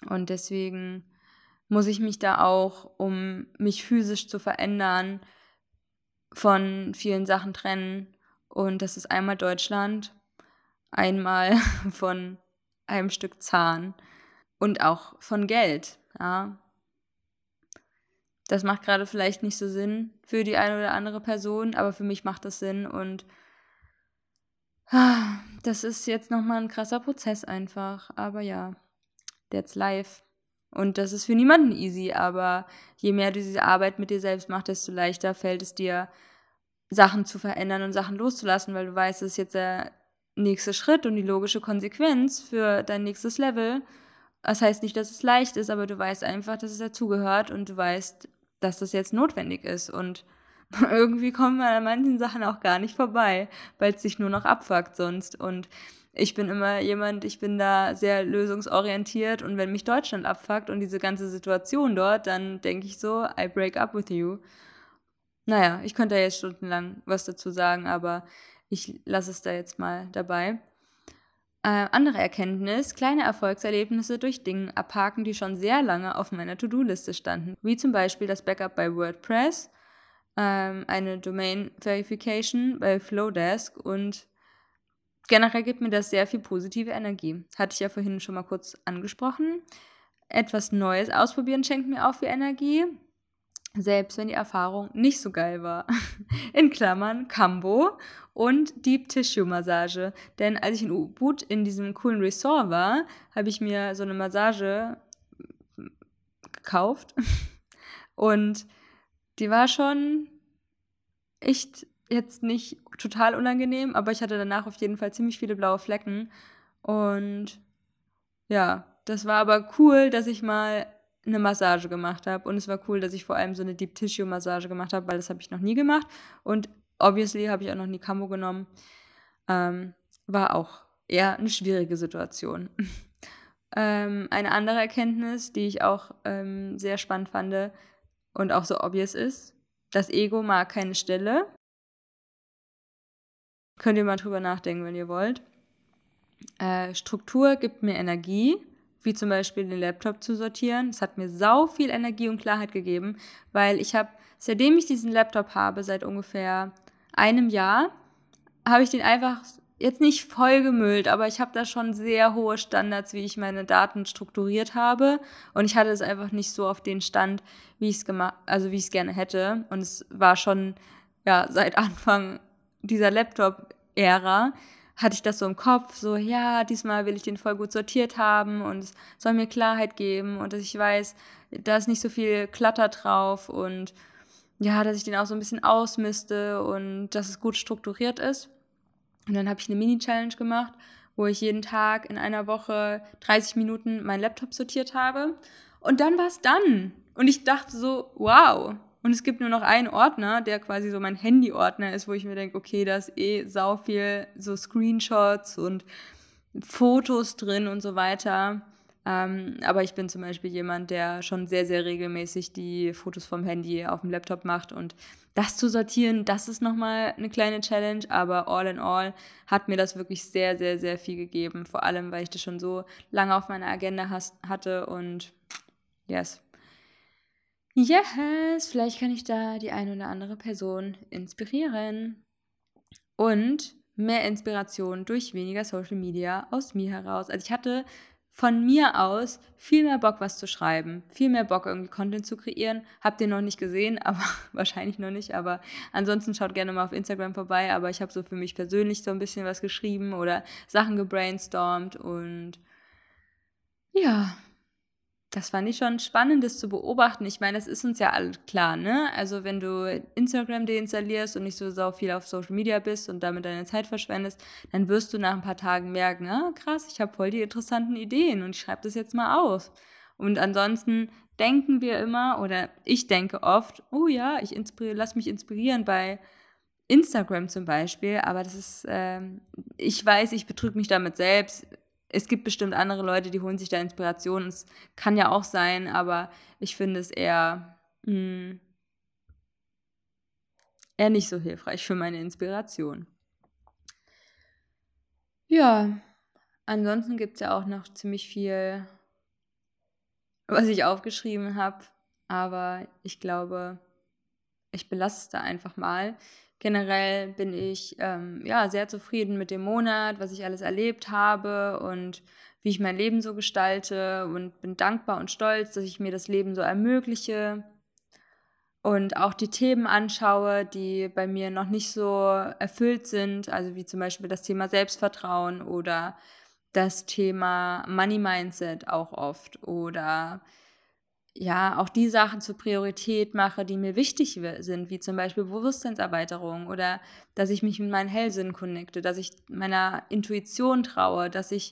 Und deswegen muss ich mich da auch, um mich physisch zu verändern, von vielen Sachen trennen. Und das ist einmal Deutschland, einmal [LAUGHS] von einem Stück Zahn und auch von Geld. Ja. Das macht gerade vielleicht nicht so Sinn für die eine oder andere Person, aber für mich macht das Sinn und das ist jetzt nochmal ein krasser Prozess einfach. Aber ja, that's life. Und das ist für niemanden easy, aber je mehr du diese Arbeit mit dir selbst machst, desto leichter fällt es dir, Sachen zu verändern und Sachen loszulassen, weil du weißt, es ist jetzt der nächste Schritt und die logische Konsequenz für dein nächstes Level. Das heißt nicht, dass es leicht ist, aber du weißt einfach, dass es dazugehört und du weißt, dass das jetzt notwendig ist. Und [LAUGHS] irgendwie kommt man an manchen Sachen auch gar nicht vorbei, weil es sich nur noch abfuckt sonst. Und ich bin immer jemand, ich bin da sehr lösungsorientiert und wenn mich Deutschland abfuckt und diese ganze Situation dort, dann denke ich so, I break up with you. Naja, ich könnte ja jetzt stundenlang was dazu sagen, aber ich lasse es da jetzt mal dabei. Äh, andere Erkenntnis, kleine Erfolgserlebnisse durch Dinge abhaken, die schon sehr lange auf meiner To-Do-Liste standen, wie zum Beispiel das Backup bei WordPress, ähm, eine Domain Verification bei Flowdesk und generell gibt mir das sehr viel positive Energie. Hatte ich ja vorhin schon mal kurz angesprochen. Etwas Neues ausprobieren schenkt mir auch viel Energie, selbst wenn die Erfahrung nicht so geil war. [LAUGHS] In Klammern Cambo und Deep Tissue Massage. Denn als ich in Ubud in diesem coolen Resort war, habe ich mir so eine Massage gekauft. [LAUGHS] Und die war schon echt jetzt nicht total unangenehm, aber ich hatte danach auf jeden Fall ziemlich viele blaue Flecken. Und ja, das war aber cool, dass ich mal eine Massage gemacht habe. Und es war cool, dass ich vor allem so eine Deep Tissue Massage gemacht habe, weil das habe ich noch nie gemacht. Und obviously habe ich auch noch nie Camo genommen. Ähm, war auch eher eine schwierige Situation. [LAUGHS] ähm, eine andere Erkenntnis, die ich auch ähm, sehr spannend fand und auch so obvious ist, das Ego mag keine Stille Könnt ihr mal drüber nachdenken, wenn ihr wollt. Äh, Struktur gibt mir Energie, wie zum Beispiel den Laptop zu sortieren. Es hat mir sau viel Energie und Klarheit gegeben, weil ich habe, seitdem ich diesen Laptop habe, seit ungefähr einem Jahr, habe ich den einfach jetzt nicht vollgemüllt, aber ich habe da schon sehr hohe Standards, wie ich meine Daten strukturiert habe. Und ich hatte es einfach nicht so auf den Stand, wie ich es gemacht, also wie ich es gerne hätte. Und es war schon ja seit Anfang dieser Laptop-Ära hatte ich das so im Kopf, so, ja, diesmal will ich den voll gut sortiert haben und es soll mir Klarheit geben und dass ich weiß, da ist nicht so viel Klatter drauf und ja, dass ich den auch so ein bisschen ausmiste und dass es gut strukturiert ist. Und dann habe ich eine Mini-Challenge gemacht, wo ich jeden Tag in einer Woche 30 Minuten meinen Laptop sortiert habe. Und dann war es dann. Und ich dachte so, wow, und es gibt nur noch einen Ordner, der quasi so mein Handy-Ordner ist, wo ich mir denke, okay, da ist eh sau viel so Screenshots und Fotos drin und so weiter. Ähm, aber ich bin zum Beispiel jemand, der schon sehr, sehr regelmäßig die Fotos vom Handy auf dem Laptop macht. Und das zu sortieren, das ist nochmal eine kleine Challenge. Aber all in all hat mir das wirklich sehr, sehr, sehr viel gegeben. Vor allem, weil ich das schon so lange auf meiner Agenda has hatte. Und yes, Yes, vielleicht kann ich da die eine oder andere Person inspirieren. Und mehr Inspiration durch weniger Social Media aus mir heraus. Also ich hatte von mir aus viel mehr Bock, was zu schreiben, viel mehr Bock, irgendwie Content zu kreieren. Habt ihr noch nicht gesehen, [LAUGHS] aber wahrscheinlich noch nicht. Aber ansonsten schaut gerne mal auf Instagram vorbei. Aber ich habe so für mich persönlich so ein bisschen was geschrieben oder Sachen gebrainstormt und ja, das fand ich schon spannend, das zu beobachten. Ich meine, das ist uns ja alle klar, ne? Also wenn du Instagram deinstallierst und nicht so sau viel auf Social Media bist und damit deine Zeit verschwendest, dann wirst du nach ein paar Tagen merken, ah, krass, ich habe voll die interessanten Ideen und ich schreibe das jetzt mal aus. Und ansonsten denken wir immer, oder ich denke oft, oh ja, ich lass mich inspirieren bei Instagram zum Beispiel, aber das ist, ähm, ich weiß, ich betrüge mich damit selbst. Es gibt bestimmt andere Leute, die holen sich da Inspiration. Es kann ja auch sein, aber ich finde es eher, mh, hm, eher nicht so hilfreich für meine Inspiration. Ja, ansonsten gibt es ja auch noch ziemlich viel, was ich aufgeschrieben habe, aber ich glaube, ich belasse es da einfach mal. Generell bin ich ähm, ja sehr zufrieden mit dem Monat, was ich alles erlebt habe und wie ich mein Leben so gestalte und bin dankbar und stolz, dass ich mir das Leben so ermögliche und auch die Themen anschaue, die bei mir noch nicht so erfüllt sind, also wie zum Beispiel das Thema Selbstvertrauen oder das Thema Money Mindset auch oft oder ja, auch die Sachen zur Priorität mache, die mir wichtig sind, wie zum Beispiel Bewusstseinserweiterung oder dass ich mich mit meinen Hellsinn connecte, dass ich meiner Intuition traue, dass ich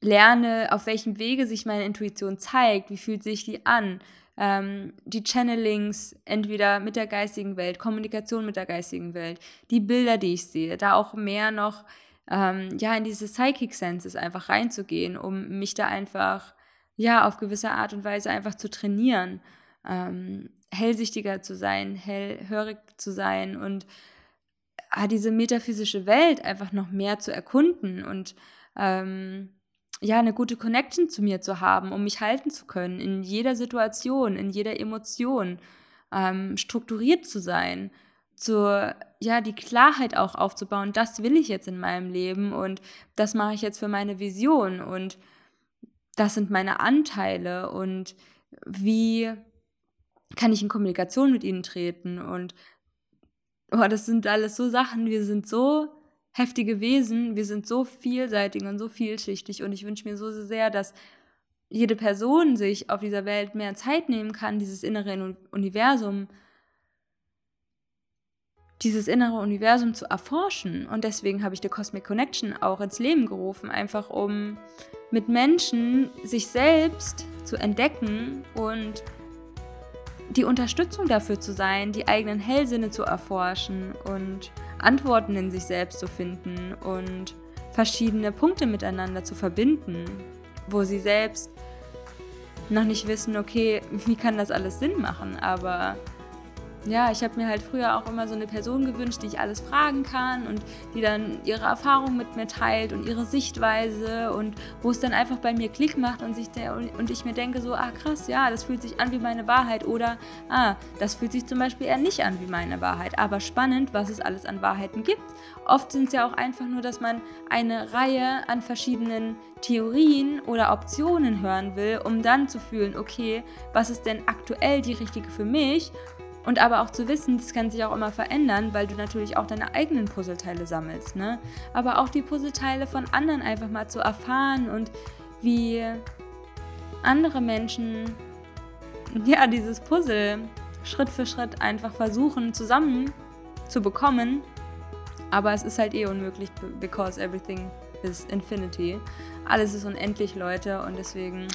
lerne, auf welchem Wege sich meine Intuition zeigt, wie fühlt sich die an, ähm, die Channelings entweder mit der geistigen Welt, Kommunikation mit der geistigen Welt, die Bilder, die ich sehe, da auch mehr noch ähm, ja in diese Psychic Senses einfach reinzugehen, um mich da einfach ja auf gewisse Art und Weise einfach zu trainieren, ähm, hellsichtiger zu sein, hellhörig zu sein und äh, diese metaphysische Welt einfach noch mehr zu erkunden und ähm, ja, eine gute Connection zu mir zu haben, um mich halten zu können in jeder Situation, in jeder Emotion, ähm, strukturiert zu sein, zur, ja, die Klarheit auch aufzubauen, das will ich jetzt in meinem Leben und das mache ich jetzt für meine Vision und das sind meine Anteile und wie kann ich in Kommunikation mit ihnen treten? Und oh, das sind alles so Sachen, wir sind so heftige Wesen, wir sind so vielseitig und so vielschichtig. Und ich wünsche mir so sehr, dass jede Person sich auf dieser Welt mehr Zeit nehmen kann, dieses innere Universum, dieses innere Universum zu erforschen. Und deswegen habe ich die Cosmic Connection auch ins Leben gerufen, einfach um mit Menschen sich selbst zu entdecken und die Unterstützung dafür zu sein, die eigenen Hellsinne zu erforschen und Antworten in sich selbst zu finden und verschiedene Punkte miteinander zu verbinden, wo sie selbst noch nicht wissen, okay, [LAUGHS] wie kann das alles Sinn machen, aber ja, ich habe mir halt früher auch immer so eine Person gewünscht, die ich alles fragen kann und die dann ihre Erfahrung mit mir teilt und ihre Sichtweise und wo es dann einfach bei mir Klick macht und, sich und ich mir denke so, ah krass, ja, das fühlt sich an wie meine Wahrheit oder ah, das fühlt sich zum Beispiel eher nicht an wie meine Wahrheit. Aber spannend, was es alles an Wahrheiten gibt. Oft sind es ja auch einfach nur, dass man eine Reihe an verschiedenen Theorien oder Optionen hören will, um dann zu fühlen, okay, was ist denn aktuell die richtige für mich und aber auch zu wissen, das kann sich auch immer verändern, weil du natürlich auch deine eigenen Puzzleteile sammelst. Ne? Aber auch die Puzzleteile von anderen einfach mal zu erfahren und wie andere Menschen ja dieses Puzzle Schritt für Schritt einfach versuchen zusammen zu bekommen. Aber es ist halt eh unmöglich, because everything is infinity. Alles ist unendlich, Leute, und deswegen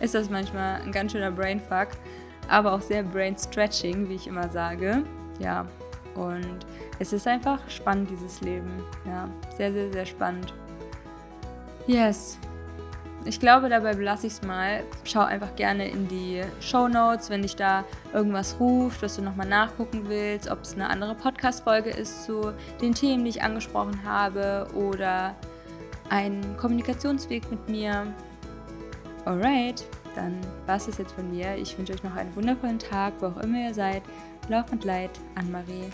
ist das manchmal ein ganz schöner Brainfuck aber auch sehr brain stretching, wie ich immer sage. Ja, und es ist einfach spannend, dieses Leben. Ja, sehr, sehr, sehr spannend. Yes. Ich glaube, dabei belasse ich es mal. Schau einfach gerne in die Show Notes, wenn dich da irgendwas ruft, was du nochmal nachgucken willst, ob es eine andere Podcast-Folge ist zu den Themen, die ich angesprochen habe oder ein Kommunikationsweg mit mir. Alright dann war es das jetzt von mir. Ich wünsche euch noch einen wundervollen Tag, wo auch immer ihr seid. Lauf und Leid, Anne-Marie.